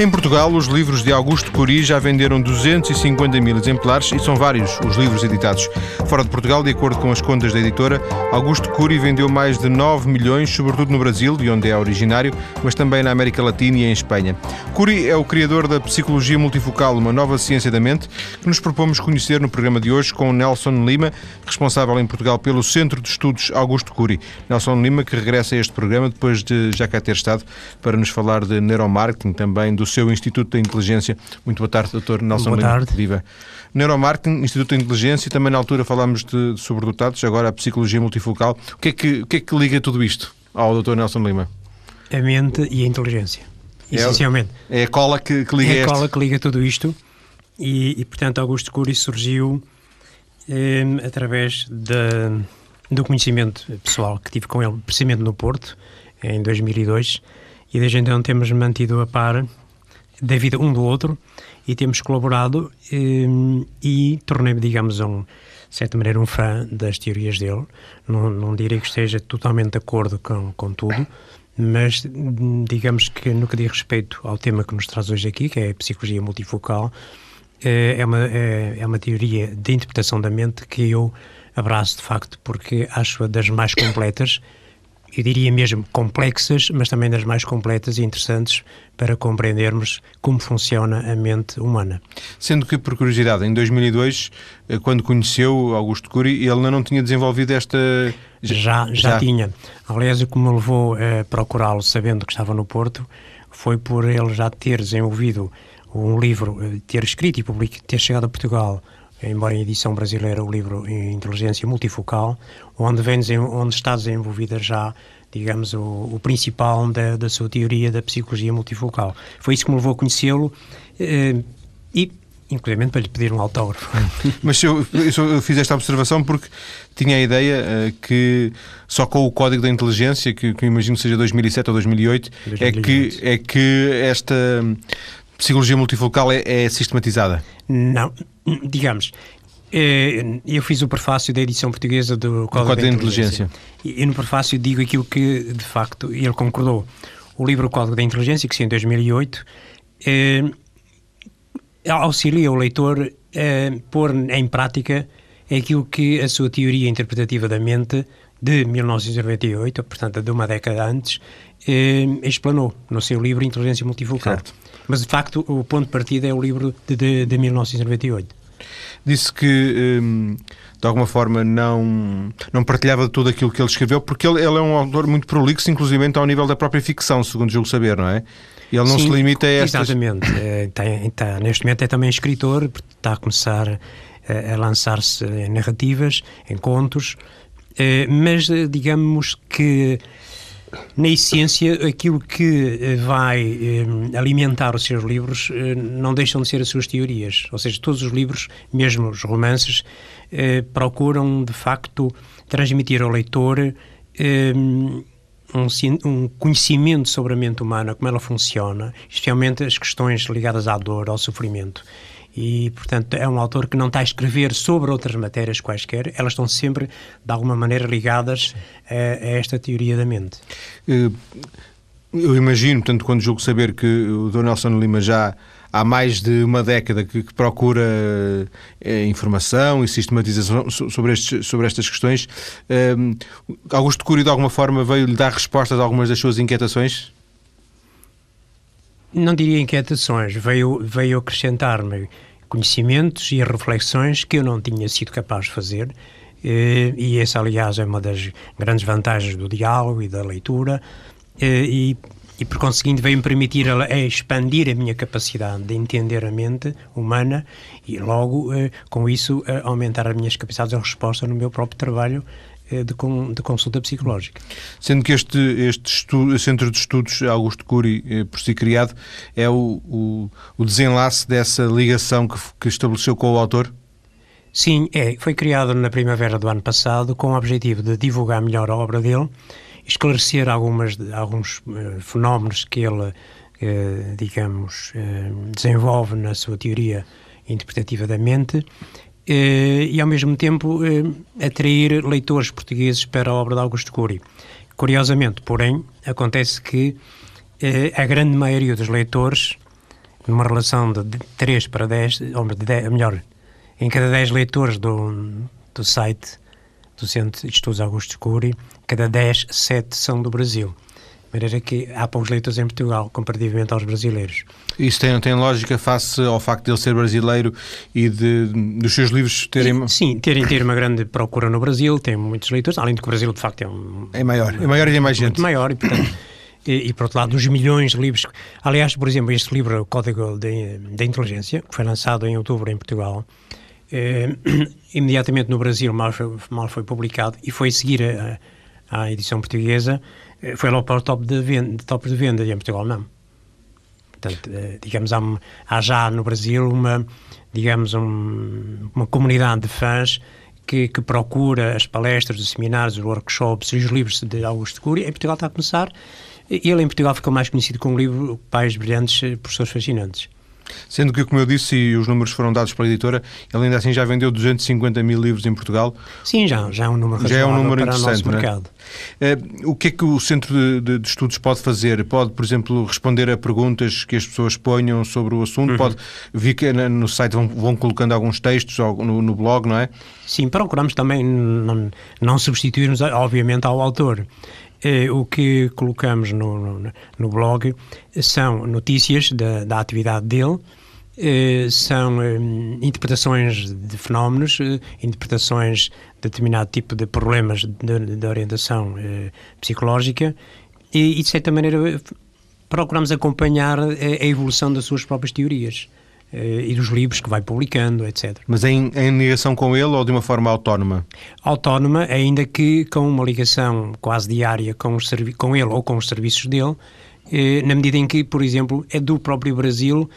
Em Portugal, os livros de Augusto Curi já venderam 250 mil exemplares e são vários os livros editados. Fora de Portugal, de acordo com as contas da editora, Augusto Curi vendeu mais de 9 milhões, sobretudo no Brasil, de onde é originário, mas também na América Latina e em Espanha. Curi é o criador da Psicologia Multifocal, uma nova ciência da mente, que nos propomos conhecer no programa de hoje com Nelson Lima, responsável em Portugal pelo Centro de Estudos Augusto Curi. Nelson Lima, que regressa a este programa depois de já cá ter estado para nos falar de neuromarketing, também do seu Instituto da Inteligência. Muito boa tarde, Dr. Nelson boa. Tarde. Viva. Neuromarketing, Instituto da Inteligência, também na altura falámos de sobredotados, agora a psicologia multifocal. O que é que, o que, é que liga tudo isto ao Dr. Nelson Lima? A mente e a inteligência. Essencialmente. É, é a cola que, que liga É a este. cola que liga tudo isto e, e, portanto, Augusto Cury surgiu eh, através da, do conhecimento pessoal que tive com ele, precisamente no Porto, em 2002, e desde então temos mantido a par da vida um do outro e temos colaborado eh, e tornei-me, digamos, um, de certa maneira, um fã das teorias dele. Não, não direi que esteja totalmente de acordo com, com tudo, mas hum, digamos que no que diz respeito ao tema que nos traz hoje aqui, que é a psicologia multifocal, eh, é uma, é, é uma teoria de interpretação da mente que eu abraço de facto porque acho-a das mais completas, eu diria mesmo complexas, mas também das mais completas e interessantes para compreendermos como funciona a mente humana. Sendo que, por curiosidade, em 2002, eh, quando conheceu Augusto Cury, ele ainda não tinha desenvolvido esta... Já, já, já. tinha. Aliás, o que me levou a procurá-lo sabendo que estava no Porto foi por ele já ter desenvolvido um livro, eh, ter escrito e public... ter chegado a Portugal embora em edição brasileira, o livro Inteligência Multifocal, onde, vem, onde está desenvolvida já, digamos, o, o principal da, da, sua teoria da psicologia multifocal. Foi isso que me levou a conhecê-lo eh, e, inclusive, para lhe pedir um autógrafo. Mas eu, eu, fiz esta observação porque tinha a ideia uh, que só com o Código da Inteligência, que, que imagino seja 2007 ou 2008, 2008. É, que, é que esta psicologia multifocal é, é sistematizada? Não, digamos, eu fiz o prefácio da edição portuguesa do Código, Código da Inteligência. E no prefácio digo aquilo que, de facto, ele concordou. O livro Código da Inteligência, que saiu em 2008, eh, auxilia o leitor a pôr em prática aquilo que a sua teoria interpretativa da mente de 1998, portanto, de uma década antes, eh, explanou no seu livro Inteligência Multifocal. Certo. Mas, de facto, o ponto de partida é o livro de, de, de 1998. Disse que, hum, de alguma forma, não, não partilhava tudo aquilo que ele escreveu, porque ele, ele é um autor muito prolixo, inclusive ao nível da própria ficção, segundo julgo saber, não é? Ele não Sim, se limita a estas... Exatamente. é, tem, tá, neste momento é também escritor, está a começar a, a lançar-se em narrativas, em contos, é, mas digamos que na essência, aquilo que vai eh, alimentar os seus livros eh, não deixam de ser as suas teorias. Ou seja, todos os livros, mesmo os romances, eh, procuram de facto transmitir ao leitor um, um, conhecimento sobre a mente humana, como ela funciona, especialmente as questões ligadas à dor, ao sofrimento e, portanto, é um autor que não está a escrever sobre outras matérias quaisquer, elas estão sempre, de alguma maneira, ligadas a, a esta teoria da mente. Eu imagino, portanto, quando julgo saber que o Dr. Nelson Lima já há mais de uma década que, que procura eh, informação e sistematização sobre, estes, sobre estas questões, eh, Augusto Cury, de alguma forma, veio-lhe dar respostas a algumas das suas inquietações? Não diria inquietações, veio, veio acrescentar-me conhecimentos e reflexões que eu não tinha sido capaz de fazer. E essa, aliás, é uma das grandes vantagens do diálogo e da leitura. E, e por conseguinte, veio-me permitir expandir a minha capacidade de entender a mente humana e, logo, com isso, aumentar as minhas capacidades de resposta no meu próprio trabalho de, de, consulta psicológica. Sendo que este, este estudo, Centro de Estudos Augusto Cury, eh, por si criado, é o, o, o desenlace dessa ligação que, que, estabeleceu com o autor? Sim, é. Foi criado na primavera do ano passado com o objetivo de divulgar melhor a obra dele, esclarecer algumas, alguns uh, fenómenos que ele, uh, digamos, uh, desenvolve na sua teoria interpretativa da mente e, ao mesmo tempo, atrair leitores portugueses para a obra de Augusto Cury. Curiosamente, porém, acontece que a grande maioria dos leitores numa relação de 3 para 10, ou melhor, em cada 10 leitores do, do site do Centro de Estudos Augusto Cury, cada 10, 7 são do Brasil. De maneira que há poucos leitores em Portugal comparativamente aos brasileiros. Isso tem, tem lógica face ao facto de ele ser brasileiro e de, dos seus livros terem. Sim, terem ter uma grande procura no Brasil, tem muitos leitores, além de que o Brasil de facto é um. É maior, é maior e tem mais gente. Muito maior e, portanto. E, e, por outro lado, dos milhões de livros. Aliás, por exemplo, este livro, O Código da Inteligência, que foi lançado em outubro em Portugal, eh, imediatamente no Brasil mal foi, mal foi publicado e foi seguir a, a edição portuguesa, foi logo para o top de, venda, top de venda e em Portugal não. Portanto, eh, digamos, há, há, já no Brasil uma, digamos, um, uma comunidade de fãs que, que, procura as palestras, os seminários, os workshops e os livros de Augusto Cury. Em Portugal está a começar. Ele em Portugal ficou mais conhecido com o livro Pais Brilhantes, Professores Fascinantes. Sendo que, como eu disse, e os números foram dados pela editora, ele ainda assim já vendeu 250 mil livros em Portugal. Sim, já, já é um número já é um número para interessante, o nosso mercado. Uh, o que é que o Centro de, de, de, Estudos pode fazer? Pode, por exemplo, responder a perguntas que as pessoas ponham sobre o assunto? Uhum. Pode vir que no site vão, vão colocando alguns textos no, no, blog, não é? Sim, procuramos também não, não substituir-nos, obviamente, ao autor. Eh, o que colocamos no, no, no, blog são notícias da, da atividade dele, eh, são eh, interpretações de fenómenos, eh, interpretações de determinado tipo de problemas de, de orientação eh, psicológica e, e, de certa maneira, procuramos acompanhar a, a evolução das suas próprias teorias. Eh, e dos livros que vai publicando, etc. Mas em, em, ligação com ele ou de uma forma autónoma? Autónoma, ainda que com uma ligação quase diária com, os com ele ou com os serviços dele, eh, na medida em que, por exemplo, é do próprio Brasil,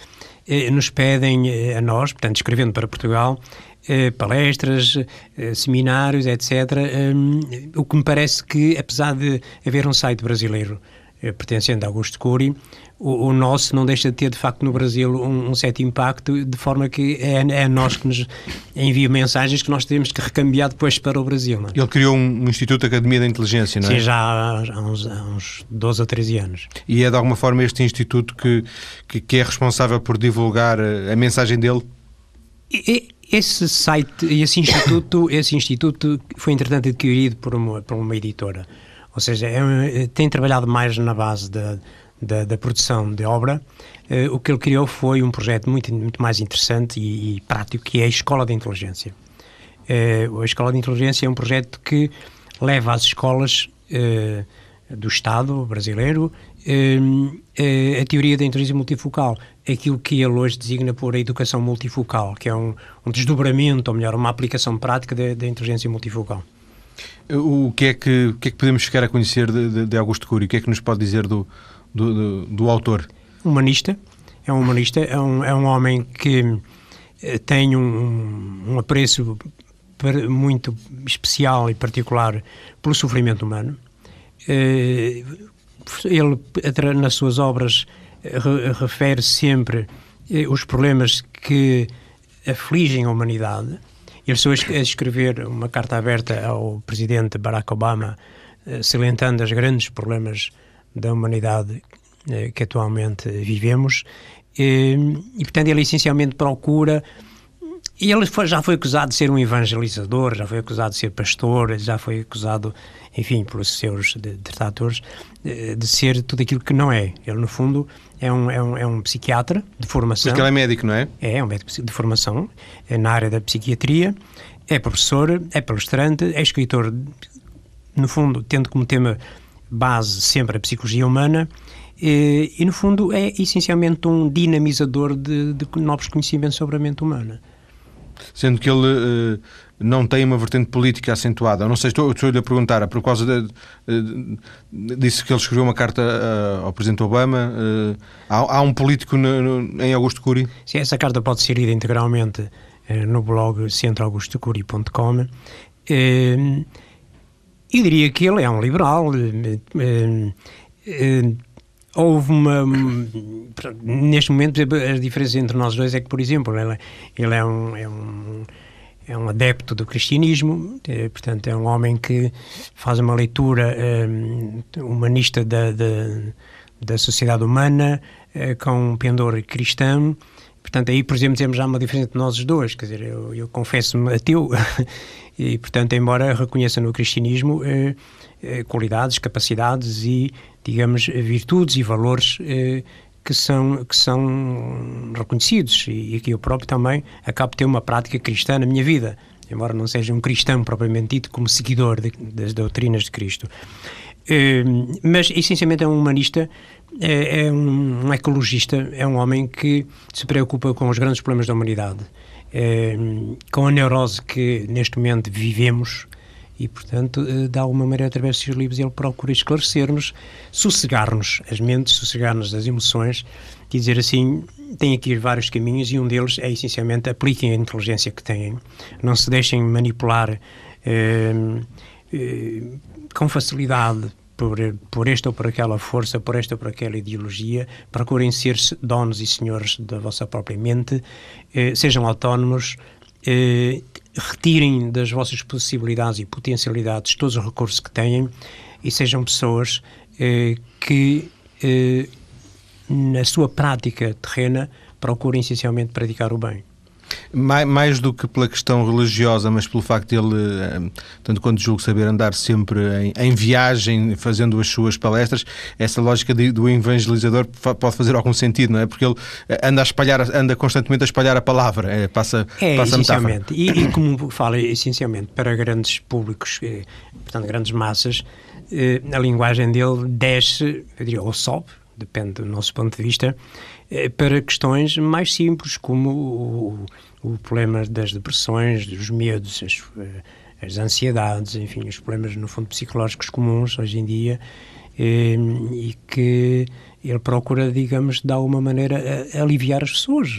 eh, nos pedem a nós, portanto, escrevendo para Portugal, palestras, seminários, etc. o que me parece que, apesar de haver um site brasileiro pertencente a Augusto Cury, o, o, nosso não deixa de ter, de facto, no Brasil um, um certo impacto, de forma que é, é nós que nos envia mensagens que nós temos que recambiar depois para o Brasil. É? Ele criou um, um Instituto Academia da Inteligência, não é? Sim, já há, há, uns, há uns 12 ou 13 anos. E é de alguma forma este Instituto que, que, que é responsável por divulgar a, a mensagem dele? E, esse site, esse instituto, esse instituto foi entretanto adquirido por uma, por uma editora. Ou seja, é, tem trabalhado mais na base da da, da produção de obra, uh, o que ele criou foi um projeto muito, muito mais interessante e, e prático, que é a Escola de Inteligência. Uh, a Escola de Inteligência é um projeto que leva às escolas do Estado brasileiro a teoria da inteligência multifocal, aquilo que ele hoje designa por a educação multifocal, que é um, um desdobramento, ou melhor, uma aplicação prática da inteligência multifocal. O que, é que, o que é que podemos ficar a conhecer de, de, de Augusto Cury? O que é que nos pode dizer do, do, do, do autor? Humanista. É um humanista, é um, é um homem que eh, tem um, um apreço muito especial e particular pelo sofrimento humano. Eh, ele, nas suas obras, refere sempre eh, os problemas que afligem a humanidade. Ele chegou a escrever uma carta aberta ao presidente Barack Obama, salientando os grandes problemas da humanidade eh, que atualmente vivemos. E, e, portanto, ele essencialmente procura. E ele foi, já foi acusado de ser um evangelizador, já foi acusado de ser pastor, já foi acusado, enfim, pelos seus detratores, de, de ser tudo aquilo que não é. Ele, no fundo, é um, é um, é um psiquiatra de formação. Porque ele é médico, não é? É, é um médico de formação é na área da psiquiatria, é professor, é palestrante, é escritor, no fundo, tendo como tema base sempre a psicologia humana e, e no fundo é essencialmente um dinamizador de, de, novos conhecimentos sobre a mente humana. Sendo que ele uh, não tem uma vertente política acentuada. Não sei, estou, estou-lhe a perguntar, por causa de, uh, disse que ele escreveu uma carta uh, ao Presidente Obama. Há, há, um político no, no, em Augusto Cury? Sim, essa carta pode ser lida integralmente no blog centroaugustocuri.com. Eu diria que ele é um liberal. Houve uma. Neste momento, a diferença entre nós dois é que, por exemplo, ele, ele é, um, é, um, é um adepto do cristianismo, é, portanto, é um homem que faz uma leitura humanista da, da, da sociedade humana, uh, com um pendor cristão. Portanto, aí, por exemplo, temos já uma diferença entre nós dois. Quer dizer, eu, eu confesso-me ateu e, portanto, embora reconheça no cristianismo qualidades, capacidades e, digamos, virtudes e valores que são, que são reconhecidos e, aqui eu próprio também acabo de ter uma prática cristã na minha vida, embora não seja um cristão propriamente dito como seguidor de, das doutrinas de Cristo. Eh, mas essencialmente é um humanista, é, é um, ecologista, é um homem que se preocupa com os grandes problemas da humanidade, é, com a neurose que neste momento vivemos e, portanto, eh, de alguma maneira, através dos seus livros, ele procura esclarecer-nos, sossegar-nos as mentes, sossegar-nos as emoções e dizer assim: tem aqui vários caminhos e um deles é essencialmente apliquem a inteligência que têm, não se deixem manipular eh, eh, com facilidade por, por esta ou por aquela força, por esta ou por aquela ideologia, procurem ser donos e senhores da vossa própria mente, eh, sejam autónomos, eh, retirem das vossas possibilidades e potencialidades todos os recursos que têm e sejam pessoas eh, que, eh, na sua prática terrena, procurem essencialmente praticar o bem. Mais, mais, do que pela questão religiosa, mas pelo facto de ele, eh, tanto quanto julgo saber, andar sempre em, em viagem, fazendo as suas palestras, essa lógica de, do evangelizador pode fazer algum sentido, não é? Porque ele eh, anda a espalhar, anda constantemente a espalhar a palavra, é, passa, é, passa essencialmente. E, e, como fala essencialmente para grandes públicos, eh, portanto, grandes massas, a linguagem dele desce, eu diria, ou sobe, depende do nosso ponto de vista, para questões mais simples, como o, o problema das depressões, dos medos, as, eh, as ansiedades, enfim, os problemas, no fundo, psicológicos comuns hoje em dia, e, ehm, e que ele procura, digamos, de alguma maneira, aliviar as pessoas.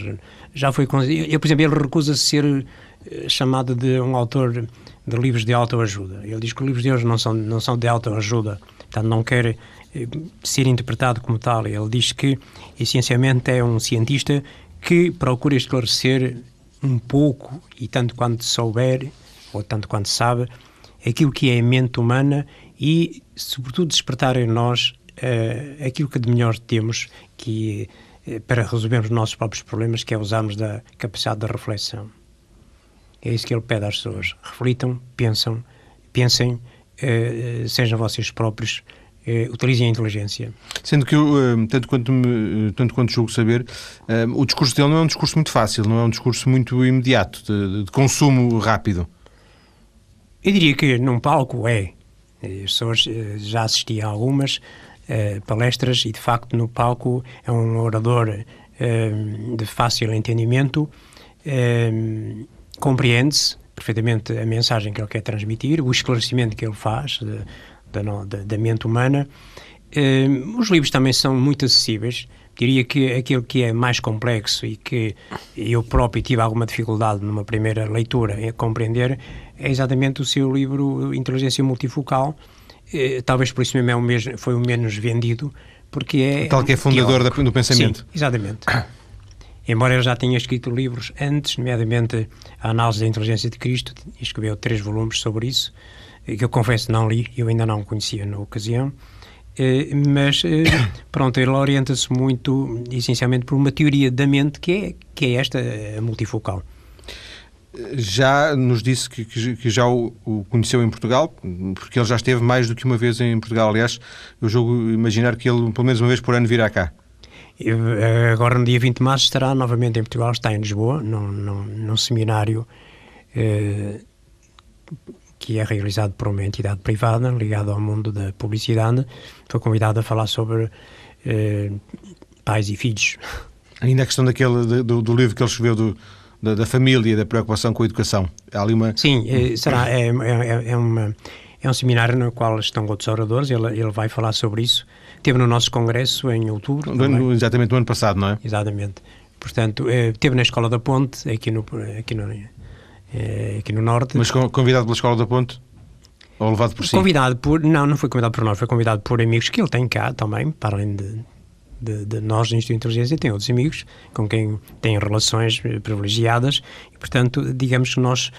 Já foi. Eu, por exemplo, ele recusa ser eh, chamado de um autor de livros de autoajuda. Ele diz que os livros de hoje não são, não são de autoajuda, portanto, não quer eh, ser interpretado como tal. Ele diz que, essencialmente, é um cientista que procura esclarecer um pouco, e tanto quanto souber, ou tanto quanto sabe, aquilo que é a mente humana e, sobretudo, despertar em nós uh, aquilo que de melhor temos que, uh, para resolvermos os nossos próprios problemas, que é usarmos da capacidade da reflexão. É isso que ele pede às pessoas. Reflitam, pensam, pensem, uh, sejam vocês próprios eh, utilizem a inteligência. Sendo que, uh, tanto, quanto me, tanto quanto julgo saber, uh, o discurso dele não é um discurso muito fácil, não é um discurso muito imediato, de, de consumo rápido. Eu diria que num palco é. As pessoas já assisti a algumas palestras e, de facto, no palco é um orador de fácil entendimento, compreende-se perfeitamente a mensagem que ele quer transmitir, o esclarecimento que ele faz da, da, da mente humana. Uh, os livros também são muito acessíveis. Diria que aquilo que é mais complexo e que eu próprio tive alguma dificuldade numa primeira leitura em compreender é exatamente o seu livro Inteligência Multifocal. Uh, talvez por isso mesmo, é o mesmo foi o menos vendido, porque é. Tal que é fundador da, do pensamento. Sim, exatamente. Embora ele já tenha escrito livros antes, nomeadamente a Análise da Inteligência de Cristo, escreveu três volumes sobre isso que eu confesso não li, eu ainda não conhecia na ocasião, eh, mas eh, pronto, ele orienta-se muito, essencialmente, por uma teoria da mente que é, que é esta, a multifocal. Já nos disse que, que já o, o, conheceu em Portugal, porque ele já esteve mais do que uma vez em Portugal. Aliás, eu jogo imaginar que ele, pelo menos uma vez por ano, virá cá. Eh, agora, no dia 20 de março, estará novamente em Portugal, está em Lisboa, num, num, num seminário que é realizado por uma entidade privada ligada ao mundo da publicidade. Foi convidado a falar sobre eh, pais e filhos. Ainda a questão daquele, do, do livro que ele escreveu do, da, da, família, da preocupação com a educação. Há ali uma... Sim, é, será, é, é, é, uma, é um seminário no qual estão outros oradores, ele, ele vai falar sobre isso. Teve no nosso congresso em outubro. No, exatamente no ano passado, não é? Exatamente. Portanto, eh, teve na Escola da Ponte, aqui no, aqui no, é, aqui no Norte. Mas convidado pela Escola da Ponte? Ou levado por si? Convidado por. Não, não foi convidado por nós, foi convidado por amigos que ele tem cá também, para além de, de, de nós, do Instituto de Inteligência, tem outros amigos com quem tem relações eh, privilegiadas e, portanto, digamos que nós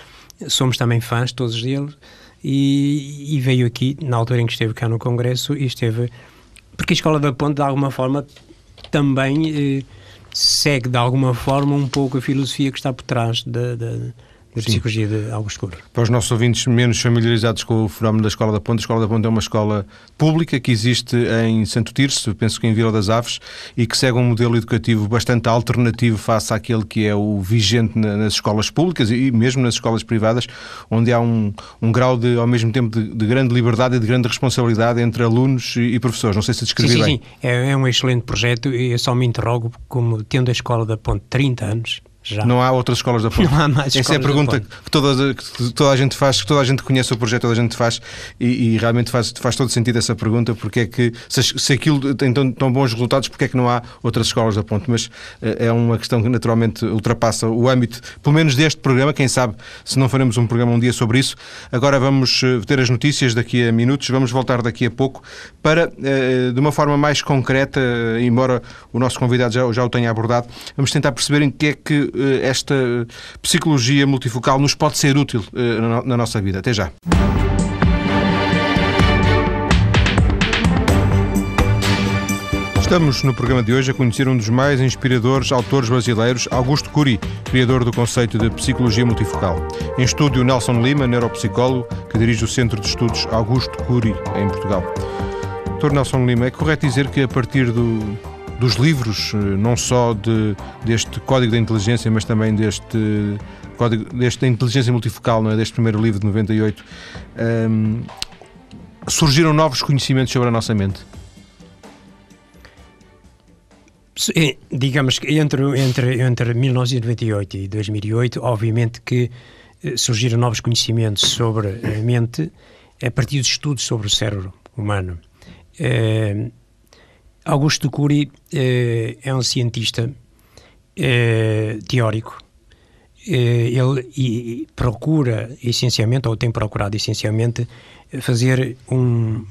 somos também fãs todos dele e, e, veio aqui, na altura em que esteve cá no Congresso, e esteve. Porque a Escola da Ponte, de alguma forma, também eh, segue de alguma forma um pouco a filosofia que está por trás da, da da psicologia de Augusto Cury. Para os nossos ouvintes menos familiarizados com o fenómeno da Escola da Ponte, a Escola da Ponte é uma escola pública que existe em Santo Tirso, penso que em Vila das Aves, e que segue um modelo educativo bastante alternativo face àquele que é o vigente nas escolas públicas e mesmo nas escolas privadas, onde há um, um grau de, ao mesmo tempo, de, de, grande liberdade e de grande responsabilidade entre alunos e, professores. Não sei se descrevi sim, sim, bem. Sim, é, é um excelente projeto e eu só me interrogo, como tendo a Escola da Ponte 30 anos, já. Não há outras escolas da Ponte. Não há mais Essa é a pergunta que toda, que toda a gente faz, que toda a gente conhece o projeto, toda a gente faz e, e realmente faz, faz todo sentido essa pergunta, porque é que se, se aquilo tem tão, tão, bons resultados, porque é que não há outras escolas da Ponte? Mas é uma questão que naturalmente ultrapassa o âmbito, pelo menos deste programa, quem sabe se não faremos um programa um dia sobre isso. Agora vamos eh, ter as notícias daqui a minutos, vamos voltar daqui a pouco para, eh, de uma forma mais concreta, embora o nosso convidado já, já o tenha abordado, vamos tentar perceber em que é que eh, esta psicologia multifocal nos pode ser útil eh, na nossa vida. Até já. Estamos no programa de hoje a conhecer um dos mais inspiradores autores brasileiros, Augusto Cury, criador do conceito de psicologia multifocal. Em estúdio, Nelson Lima, neuropsicólogo, que dirige o Centro de Estudos Augusto Cury, em Portugal. Dr. Nelson Lima, é correto dizer que a partir do, dos livros, eh, não só de, deste Código da Inteligência, mas também deste código, desta inteligência multifocal, não é? deste primeiro livro de 98, um, surgiram novos conhecimentos sobre a nossa mente? É, digamos que entre, entre, entre 1998 e 2008, obviamente que eh, surgiram novos conhecimentos sobre a mente a partir de estudos sobre o cérebro humano. É, Augusto Cury eh, é um cientista eh, teórico. Eh, ele e, procura essencialmente, ou tem procurado essencialmente, fazer um,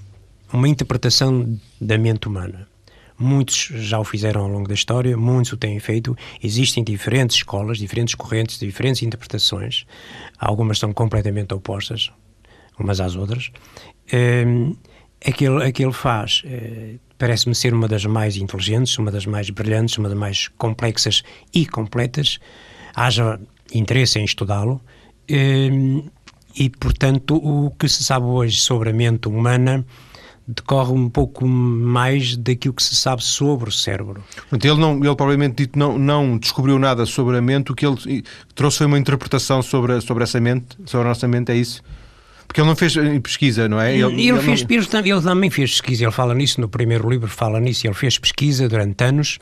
uma interpretação da mente humana. Muitos já o fizeram ao longo da história, muitos o têm feito. Existem diferentes escolas, diferentes correntes, diferentes interpretações. Algumas são completamente opostas umas às outras. aquilo, aquilo faz parece-me ser uma das mais inteligentes, uma das mais brilhantes, uma das mais complexas e completas. Haja interesse em estudá-lo. Ehm, e, portanto, o que se sabe hoje sobre a mente humana decorre um pouco mais daquilo que se sabe sobre o cérebro. Ele, não, ele provavelmente dito, não, não descobriu nada sobre a mente, o que ele trouxe foi uma interpretação sobre, sobre essa mente, sobre a nossa mente, é isso? Porque ele não fez eh, pesquisa, não é? Ele, ele, ele fez, não... ele também fez pesquisa, ele fala nisso no primeiro livro, fala nisso, ele fez pesquisa durante anos,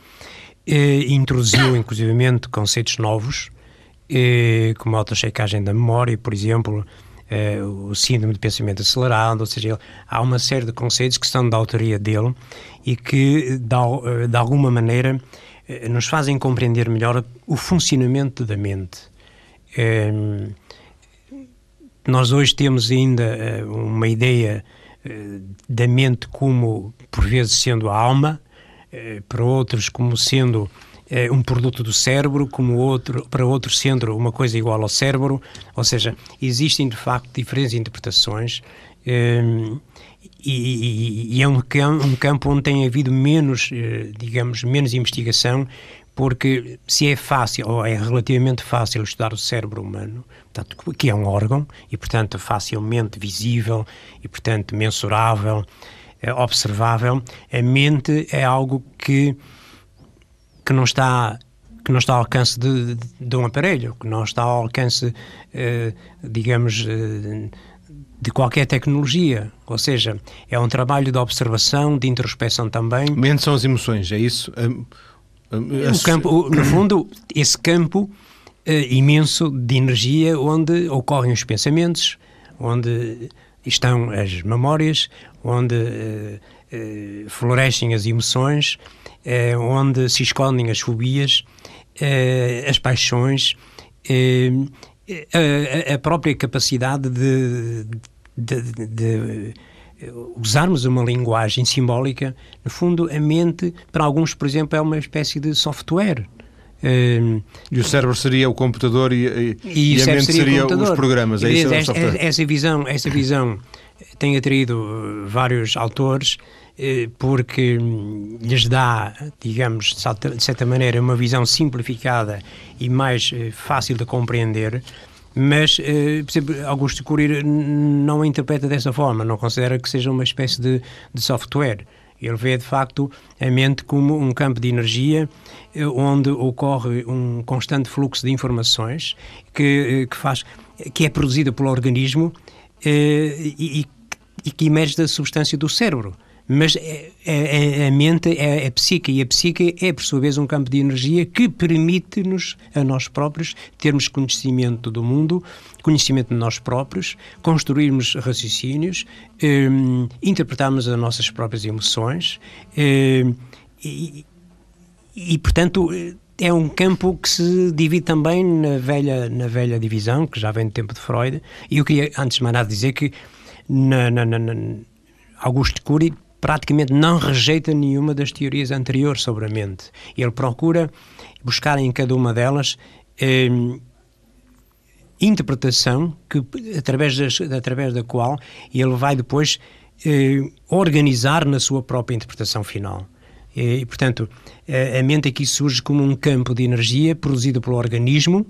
eh, introduziu inclusivamente conceitos novos, eh, como a autochecagem da memória, por exemplo, eh, o síndrome de pensamento acelerado, ou seja, ele, há uma série de conceitos que são da autoria dele e que, de, eh, de alguma maneira, eh, nos fazem compreender melhor o funcionamento da mente. Nós hoje temos ainda uh, uma ideia uh, da mente como, por vezes, sendo a alma, uh, para outros, como sendo um produto do cérebro, como outro, para outros, sendo uma coisa igual ao cérebro. Ou seja, existem de facto diferentes interpretações. E, e, é um, um, campo onde tem havido menos, digamos, menos investigação porque se é fácil, ou é relativamente fácil estudar o cérebro humano, portanto, que é um órgão, e portanto facilmente visível, e portanto mensurável, é, observável, a mente é algo que, que não está que não está ao alcance de, de, de um aparelho, que não está ao alcance, eh, digamos, eh, de qualquer tecnologia. Ou seja, é um trabalho de observação, de introspeção também. Mente são as emoções, é isso? O campo, no fundo, esse campo imenso de energia onde ocorrem os pensamentos, onde estão as memórias, onde uh, uh, florescem as emoções, onde se escondem as fobias, as paixões, a, própria capacidade de, de, de, de usarmos uma linguagem simbólica, no fundo, a mente, para alguns, por exemplo, é uma espécie de software. Um, e o cérebro seria o computador e, e, e a mente seria, seria os programas. É isso, essa, essa, visão, essa visão tem atraído vários autores porque lhes dá, digamos, de certa maneira, uma visão simplificada e mais fácil de compreender mas, por exemplo, Augusto Curir não a interpreta dessa forma, não considera que seja uma espécie de, de software. Ele vê, de facto, a mente como um campo de energia eh, onde ocorre um constante fluxo de informações que, eh, que, faz, que é produzida pelo organismo e, e que emerge da substância do cérebro. Mas é, é, a mente é, é psique e a psique é, por sua vez, um campo de energia que permite-nos, a nós próprios, termos conhecimento do mundo, conhecimento de nós próprios, construirmos raciocínios, um, interpretarmos as nossas próprias emoções um, e, e, portanto, é um campo que se divide também na velha, na velha divisão, que já vem do tempo de Freud. E eu queria, antes de mais nada, dizer que na, na, na, Augusto Cury praticamente não rejeita nenhuma das teorias anteriores sobre a mente. Ele procura buscar em cada uma delas eh, interpretação que, através, das, através da qual ele vai depois eh, organizar na sua própria interpretação final. E, portanto, a mente aqui surge como um campo de energia produzido pelo organismo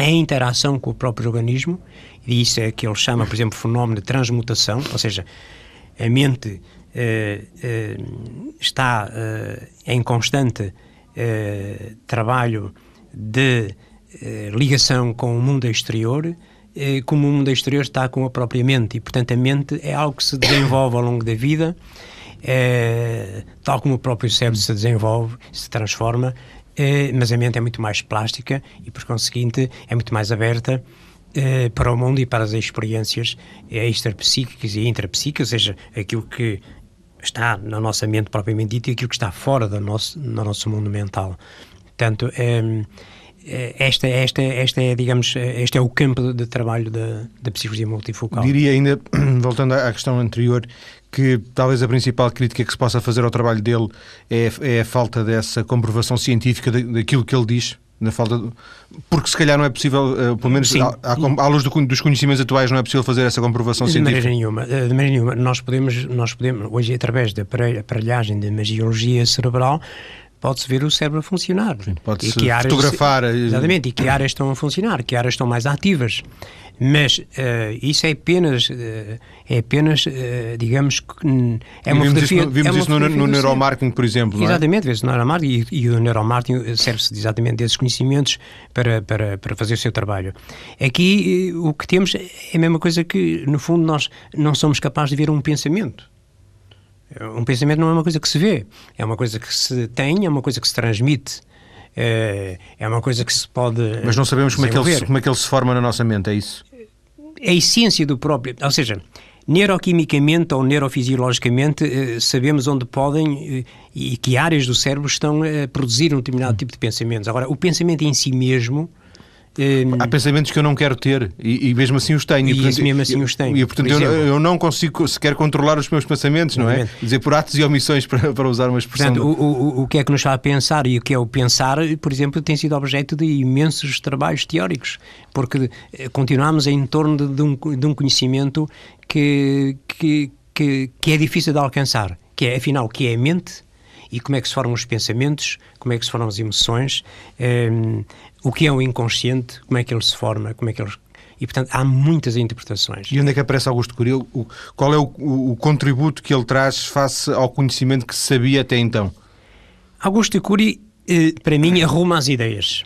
em interação com o próprio organismo, e isso é que ele chama, por exemplo, fenómeno de transmutação, ou seja, a mente eh, eh, está eh, em constante trabalho de ligação com o mundo exterior, como o mundo exterior está com a própria mente e, portanto, a mente é algo que se desenvolve ao longo da vida, é, tal como o próprio cérebro se desenvolve, se transforma, mas a mente é muito mais plástica e, por conseguinte, é muito mais aberta para o mundo e para as experiências extrapsíquicas e intrapsíquicas, ou seja, aquilo que está na nossa mente propriamente dita e aquilo que está fora do nosso, do nosso mundo mental. Portanto, é, esta, esta, esta é, digamos, este é o campo de trabalho da, da psicologia multifocal. Diria ainda, voltando à questão anterior, que talvez a principal crítica que se possa fazer ao trabalho dele é, é a falta dessa comprovação científica daquilo que ele diz, na falta de... porque se calhar não é possível, uh, pelo menos à, à, à, luz do, dos conhecimentos atuais, não é possível fazer essa comprovação de científica. Maneira nenhuma, eh, de maneira nenhuma. Nós podemos, nós podemos, hoje através da aparelhagem de magiologia cerebral, pode-se ver o cérebro a funcionar. Pode-se fotografar. Áreas, exatamente, e que áreas estão a funcionar, que áreas estão mais ativas. Mas uh, isso é apenas, uh, é apenas uh, digamos, é uma vimos fotografia... Isso, vimos é isso no, no neuromarketing, por exemplo, Exatamente, vê-se no neuromarketing e, e o neuromarketing serve-se exatamente desses conhecimentos para, para, para fazer o seu trabalho. Aqui o que temos é a mesma coisa que, no fundo, nós não somos capazes de ver um pensamento. Um pensamento não é uma coisa que se vê, é uma coisa que se tem, é uma coisa que se transmite é, é uma coisa que se pode. Mas não sabemos como é, que ele se, como é que ele se forma na nossa mente, é isso? a essência do próprio. Ou seja, neuroquimicamente ou neurofisiologicamente eh, sabemos onde podem eh, e que áreas do cérebro estão a produzir um determinado tipo de pensamentos. Agora, o pensamento em si mesmo Há pensamentos que eu não quero ter e, e mesmo assim os tenho. E, e portanto, mesmo assim os tenho. E, portanto, por eu, eu, não consigo sequer controlar os meus pensamentos, não é? Dizer por atos e omissões para, para usar uma expressão. Portanto, o, o, o que é que nos está a pensar e o que é o pensar, por exemplo, tem sido objeto de imensos trabalhos teóricos, porque eh, continuamos em torno de, de, um, de um conhecimento que, que, que, que é difícil de alcançar, que é, afinal, o que é a mente e como é que se formam os pensamentos, como é que se formam as emoções, ehm, o que é o inconsciente, como é que ele se forma, como é que ele e, portanto, há muitas interpretações. E onde é que aparece Augusto Cury? Qual é o, o, o, contributo que ele traz face ao conhecimento que se sabia até então? Augusto Cury, eh, para mim, arruma as ideias.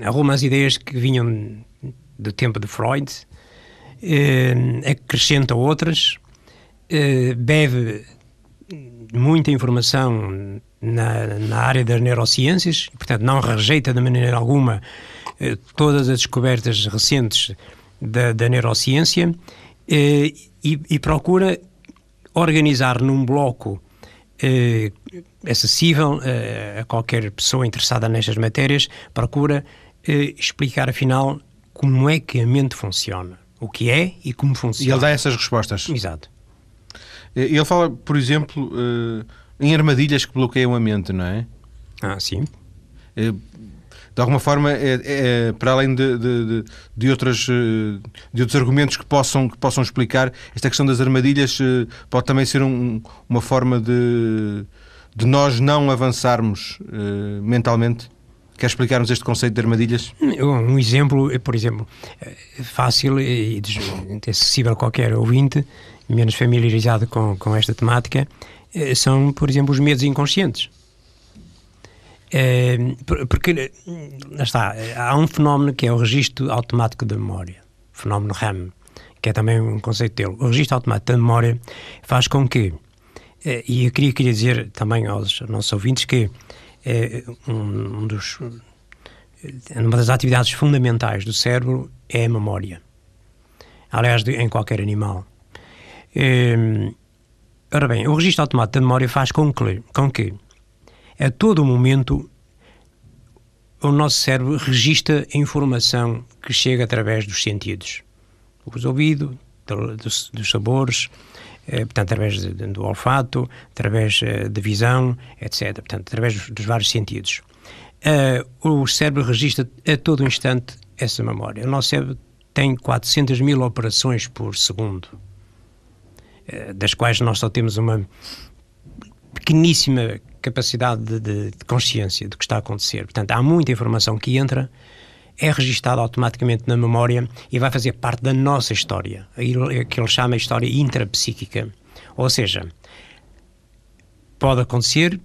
Arruma as ideias que vinham do tempo de Freud, eh, acrescenta outras, eh, bebe muita informação na, na área das neurociências, e, portanto, não rejeita de maneira alguma eh, todas as descobertas recentes da, da neurociência eh, e, e, procura organizar num bloco eh, acessível a qualquer pessoa interessada nestas matérias, procura explicar afinal como é que a mente funciona, o que é e como funciona. E ele dá essas respostas. Exato. Ele fala, por exemplo, em armadilhas que bloqueiam a mente, não é? Ah, sim. de alguma forma, é, é para além de, de, de, outras, eh, de outros argumentos que possam, que possam explicar, esta questão das armadilhas eh, pode também ser um, uma forma de, de nós não avançarmos mentalmente? Quer explicar-nos este conceito de armadilhas? Um exemplo, por exemplo, fácil e acessível a qualquer ouvinte, menos familiarizado com, com esta temática, são, por exemplo, os medos inconscientes. É, porque, está, há um fenómeno que é o registro automático da memória, o fenómeno RAM, que é também um conceito dele. O registro automático da memória faz com que, e eu queria, queria dizer também aos nossos ouvintes que um, dos, uma das atividades fundamentais do cérebro é a memória. Aliás, em qualquer animal. É, ora bem, o registro automático da memória faz com que, com que a todo momento o nosso cérebro registra a informação que chega através dos sentidos. Os ouvidos, dos, dos sabores, eh, portanto, através de, do olfato, através eh, da visão, etc. Portanto, através dos, dos vários sentidos. Uh, o cérebro registra a todo instante essa memória. O nosso cérebro tem 400 mil operações por segundo, das quais nós só temos uma pequeníssima capacidade de, de, de, consciência do que está a acontecer. Portanto, há muita informação que entra, é registada automaticamente na memória e vai fazer parte da nossa história, que ele chama a história intrapsíquica. Ou seja, pode acontecer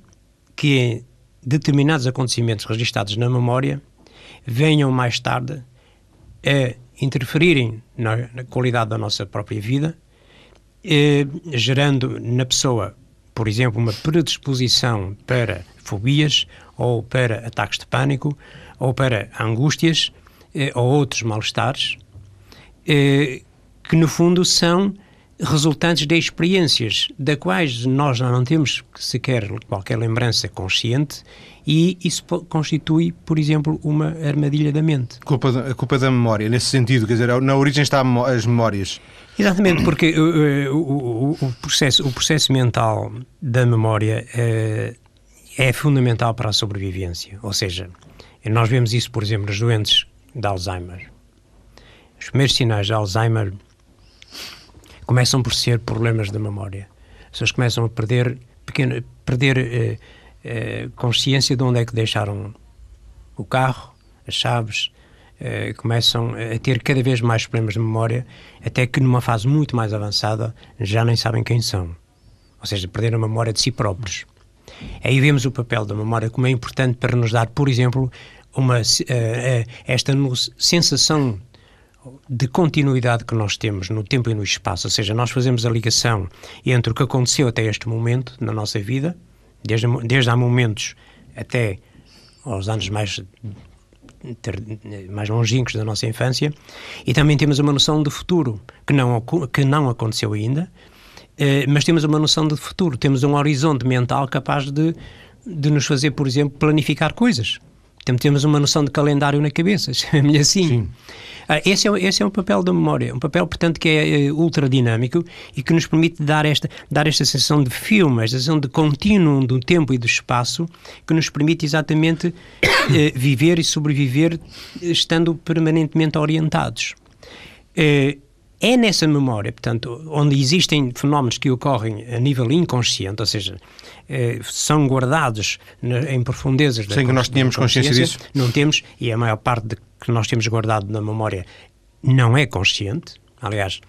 que determinados acontecimentos registados na memória venham mais tarde a interferirem na, na qualidade da nossa própria vida, eh, gerando na pessoa por exemplo, uma predisposição para fobias ou para ataques de pânico ou para angústias eh, ou outros mal-estares, eh, que no fundo são resultantes de experiências da quais nós não temos sequer qualquer lembrança consciente e isso constitui, por exemplo, uma armadilha da mente. Culpa a culpa da memória, nesse sentido, quer dizer, na origem estão as memórias. Exatamente, porque uh, o, o, o, processo, o processo mental da memória uh, é fundamental para a sobrevivência. Ou seja, nós vemos isso, por exemplo, nos doentes de Alzheimer. Os primeiros sinais de Alzheimer começam por ser problemas da memória. As pessoas começam a perder, pequeno, perder uh, consciência de onde é que deixaram o carro, as chaves, eh, começam a ter cada vez mais problemas de memória, até que numa fase muito mais avançada já nem sabem quem são. Ou seja, perderam a memória de si próprios. Aí vemos o papel da memória como é importante para nos dar, por exemplo, uma, uh, uh, esta sensação de continuidade que nós temos no tempo e no espaço, ou seja, nós fazemos a ligação entre o que aconteceu até este momento na nossa vida, desde, desde há momentos até aos anos mais ter, mais longínquos da nossa infância, e também temos uma noção de futuro que não, que não aconteceu ainda, eh, mas temos uma noção de futuro, temos um horizonte mental capaz de, de nos fazer, por exemplo, planificar coisas. Temos uma noção de calendário na cabeça, chame-lhe assim. Sim. Ah, esse, é, esse é o papel da memória, um papel, portanto, que é, é ultra dinâmico e que nos permite dar esta, dar esta sensação de filme, esta sensação de contínuo do tempo e do espaço, que nos permite exatamente eh, viver e sobreviver estando permanentemente orientados. Eh, é nessa memória, portanto, onde existem fenómenos que ocorrem a nível inconsciente, ou seja, eh, são guardados em profundezas Sem que nós tenhamos consciência, consciência disso? Não temos, e a maior parte de que nós temos guardado na memória não é consciente. Aliás,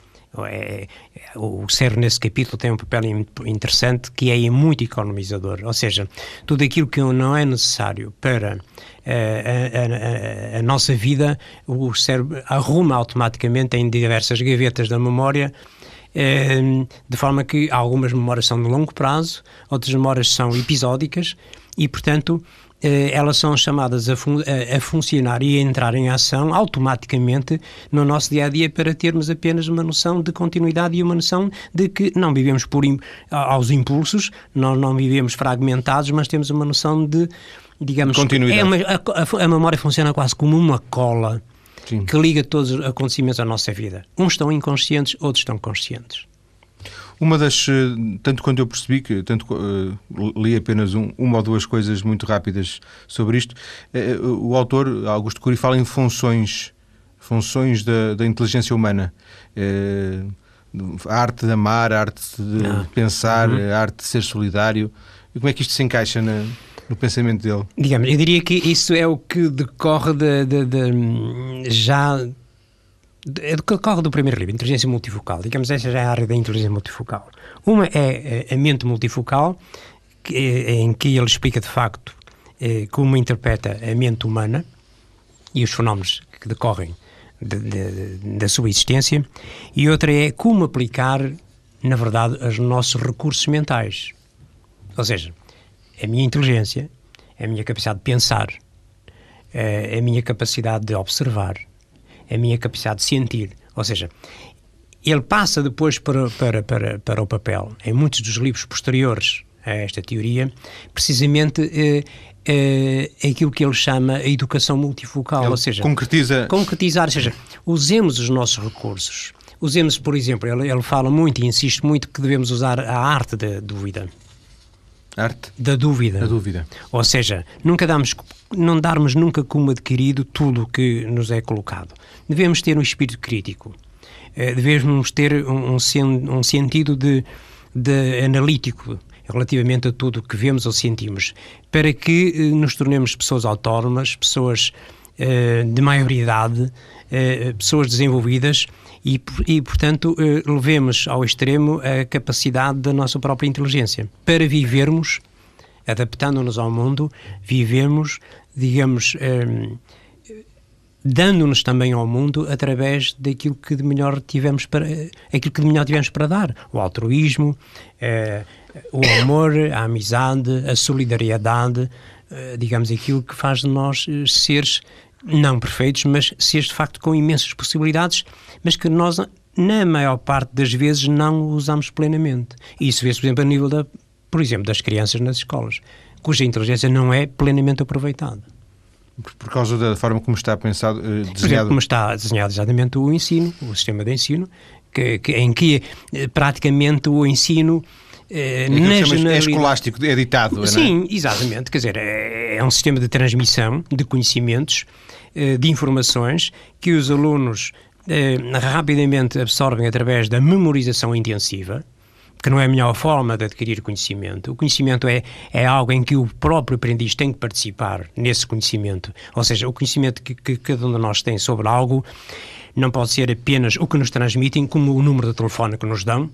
é, é, o cérebro nesse capítulo tem um papel interessante que é muito economizador, ou seja, tudo aquilo que não é necessário para a, a, a, nossa vida, o cérebro arruma automaticamente em diversas gavetas da memória eh, de forma que algumas memórias são de longo prazo, outras memórias são episódicas e, portanto, eh, elas são chamadas a, fun a, funcionar e a entrar em ação automaticamente no nosso dia a dia para termos apenas uma noção de continuidade e uma noção de que não vivemos por aos impulsos, nós não vivemos fragmentados, mas temos uma noção de, digamos, continuidade. É uma, a, a memória funciona quase como uma cola Sim. que liga todos os acontecimentos à nossa vida. Uns estão inconscientes, outros estão conscientes. Uma das, eh, tanto quanto eu percebi, que tanto uh, li apenas um, uma ou duas coisas muito rápidas sobre isto, uh, o autor, Augusto Cury, fala em funções, funções da, da inteligência humana. Uh, a arte de amar, a arte de ah. pensar, uhum. a arte de ser solidário. E como é que isto se encaixa na, no pensamento dele? Digamos, eu diria que isso é o que decorre de, de, de já é do que decorre do primeiro livro, Inteligência Multifocal. Digamos, essa já é a área da inteligência multifocal. Uma é, é a mente multifocal, que, é, em que ele explica de facto é, como interpreta a mente humana e os fenómenos que decorrem de, de, da sua existência, e outra é como aplicar, na verdade, os nossos recursos mentais. Ou seja, a minha inteligência, a minha capacidade de pensar, a minha capacidade de observar, a minha capacidade de sentir. Ou seja, ele passa depois para, para, para, para o papel, em muitos dos livros posteriores a esta teoria, precisamente eh, eh, aquilo que ele chama a educação multifocal, ele ou seja, concretiza... concretizar, ou seja, usemos os nossos recursos. Usemos, por exemplo, ele, ele fala muito e insiste muito que devemos usar a arte da dúvida. Arte? Da dúvida. Da dúvida. Ou seja, nunca damos, não darmos nunca como adquirido tudo o que nos é colocado. Devemos ter um espírito crítico. Eh, devemos ter um, um, sentido de, de analítico relativamente a tudo o que vemos ou sentimos, para que eh, nos tornemos pessoas autónomas, pessoas eh, de maioridade, pessoas desenvolvidas e, e, portanto, eh, levemos ao extremo a capacidade da nossa própria inteligência. Para vivermos, adaptando-nos ao mundo, vivemos, digamos, eh, dando-nos também ao mundo através daquilo que de melhor tivemos para aquilo que de melhor tivemos para dar. O altruísmo eh, o amor a amizade a solidariedade eh, digamos aquilo que faz de nós eh, seres não perfeitos mas seres de facto com imensas possibilidades mas que nós na maior parte das vezes não usamos plenamente e isso vê-se por exemplo a nível da por exemplo das crianças nas escolas cuja inteligência não é plenamente aproveitada por causa da forma como está pensado, desenhado... Por exemplo, como está desenhado exatamente o ensino, o sistema de ensino, que, que em que eh, praticamente o ensino é, na generalidade... é escolástico, é ditado, Sim, é? exatamente. Quer dizer, é, é, um sistema de transmissão de conhecimentos, de informações que os alunos rapidamente absorvem através da memorização intensiva, que não é a melhor forma de adquirir conhecimento. O conhecimento é, é algo em que o próprio aprendiz tem que participar nesse conhecimento. Ou seja, o conhecimento que, que cada um de nós tem sobre algo não pode ser apenas o que nos transmitem, como o número de telefone que nos dão,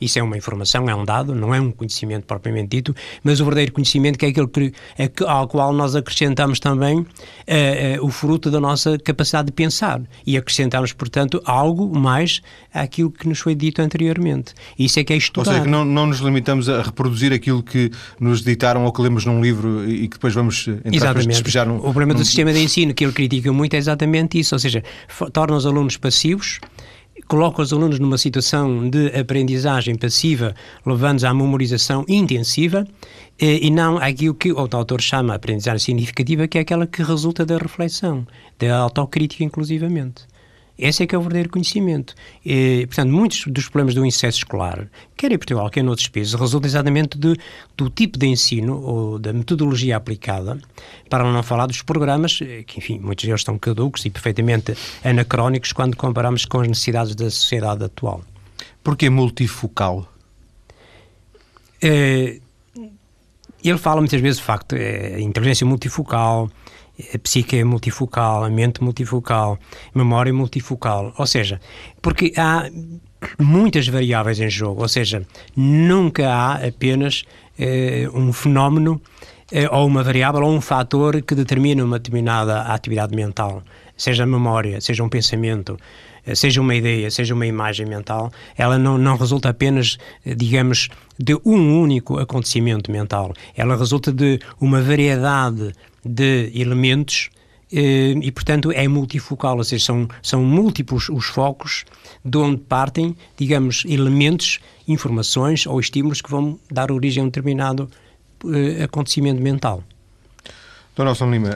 isso é uma informação, é um dado, não é um conhecimento propriamente dito, mas o verdadeiro conhecimento que é aquele que, é ao qual nós acrescentamos também uh, uh, o fruto da nossa capacidade de pensar e acrescentamos, portanto, algo mais àquilo que nos foi dito anteriormente. Isso é que é estudar. Ou seja, que não, não nos limitamos a reproduzir aquilo que nos ditaram ou que lemos num livro e que depois vamos entrar exatamente. despejar num... O problema num... do sistema de ensino que ele critica muito é exatamente isso, ou seja, torna os alunos passivos, coloca os alunos numa situação de aprendizagem passiva, levando-os à memorização intensiva, eh, e não aquilo que o autor chama aprendizagem significativa, que é aquela que resulta da reflexão, da autocrítica, inclusivamente. Esse é que é o verdadeiro conhecimento. E, portanto, muitos dos problemas do insucesso escolar, quer em Portugal, quer noutros países, resultam exatamente de, do tipo de ensino ou da metodologia aplicada, para não falar dos programas, eh, que, enfim, muitos deles estão caducos e perfeitamente anacrónicos quando comparamos com as necessidades da sociedade atual. Porquê multifocal? É, ele fala muitas vezes, de facto, é, inteligência multifocal, a psique é multifocal, a mente multifocal, memória multifocal. Ou seja, porque há muitas variáveis em jogo, ou seja, nunca há apenas eh, um fenómeno eh, ou uma variável ou um fator que determina uma determinada atividade mental, seja a memória, seja um pensamento, eh, seja uma ideia, seja uma imagem mental, ela não, não resulta apenas, digamos, de um único acontecimento mental. Ela resulta de uma variedade de elementos eh, e, portanto, é multifocal, ou seja, são, são múltiplos os focos de onde partem, digamos, elementos, informações ou estímulos que vão dar origem a um determinado uh, acontecimento mental. Dona Nelson Lima,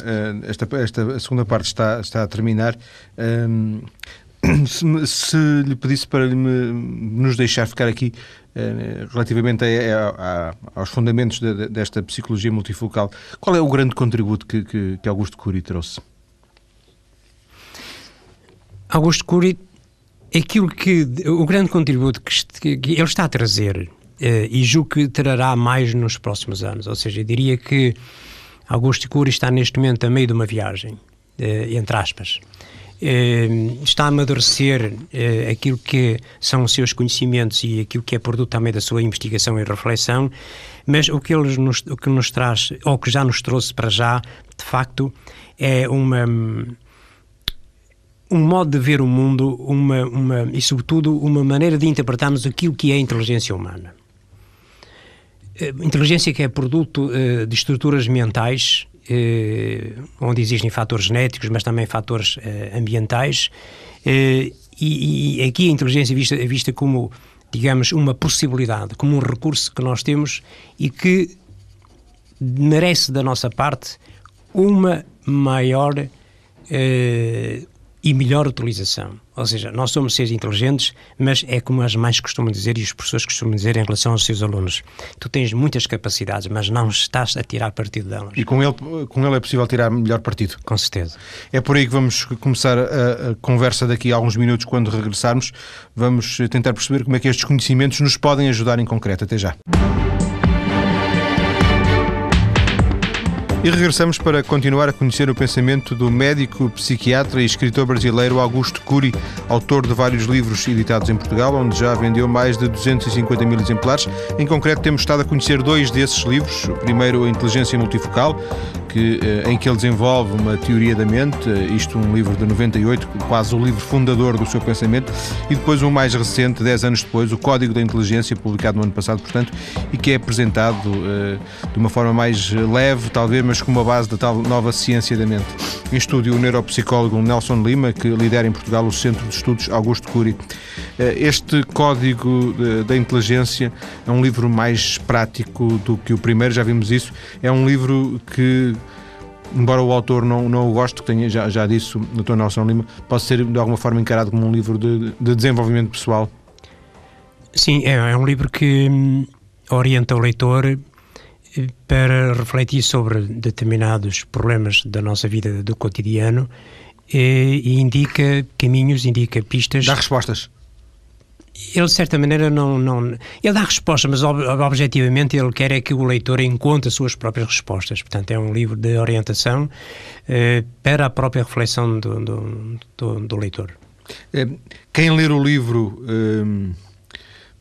esta, esta segunda parte está, está a terminar. Um, se, se, lhe pedisse para nos deixar ficar aqui eh, relativamente a, a, aos fundamentos de, desta psicologia multifocal, qual é o grande contributo que, que, que Augusto Cury trouxe? Augusto Cury, aquilo que o grande contributo que, que ele está a trazer eh, e julgo que trará mais nos próximos anos, ou seja, eu diria que Augusto Cury está neste momento a meio de uma viagem, eh, entre aspas. Eh, está a amadurecer eh, aquilo que são os seus conhecimentos e aquilo que é produto também da sua investigação e reflexão, mas o que, ele nos, o que nos traz, ou que já nos trouxe para já, de facto, é uma um modo de ver o mundo uma, uma, e, sobretudo, uma maneira de interpretarmos aquilo que é a inteligência humana. Inteligência que é produto de estruturas mentais eh, onde existem fatores genéticos, mas também fatores eh, ambientais, eh, e, e, aqui a inteligência é vista, é vista como, digamos, uma possibilidade, como um recurso que nós temos e que merece da nossa parte uma maior e melhor utilização. Ou seja, nós somos seres inteligentes, mas é como as mães costumam dizer e as pessoas costumam dizer em relação aos seus alunos. Tu tens muitas capacidades, mas não estás a tirar partido delas. E com ele, com ele é possível tirar melhor partido? Com certeza. É por aí que vamos começar a, a conversa daqui a alguns minutos, quando regressarmos. Vamos tentar perceber como é que estes conhecimentos nos podem ajudar em concreto. Até já. E regressamos para continuar a conhecer o pensamento do médico, psiquiatra e escritor brasileiro Augusto Cury, autor de vários livros editados em Portugal, onde já vendeu mais de 250 mil exemplares. Em concreto, temos estado a conhecer dois desses livros. O primeiro, A Inteligência Multifocal, que, eh, em que ele desenvolve uma teoria da mente, eh, isto um livro de 98, quase o livro fundador do seu pensamento, e depois um mais recente, 10 anos depois, o Código da Inteligência, publicado no ano passado, portanto, e que é apresentado uh, de uma forma mais leve, talvez, mas com uma base da tal nova ciência da mente. Em estúdio, o neuropsicólogo Nelson Lima, que lidera em Portugal o Centro de Estudos Augusto Cury. Este Código da Inteligência é um livro mais prático do que o primeiro, já vimos isso. É um livro que embora o autor não, não o goste, que tenha, já, já disse o Dr. Nelson Lima, pode ser de alguma forma encarado como um livro de, de desenvolvimento pessoal? Sim, é, é, um livro que hum, orienta o leitor eh, para refletir sobre determinados problemas da nossa vida do cotidiano e, eh, e indica caminhos, indica pistas. Dá respostas ele de certa maneira não, não ele dá resposta, mas ob, objetivamente ele quer é que o leitor encontre as suas próprias respostas. Portanto, é um livro de orientação eh, para a própria reflexão do, do, do, do leitor. Eh, quem ler o livro eh,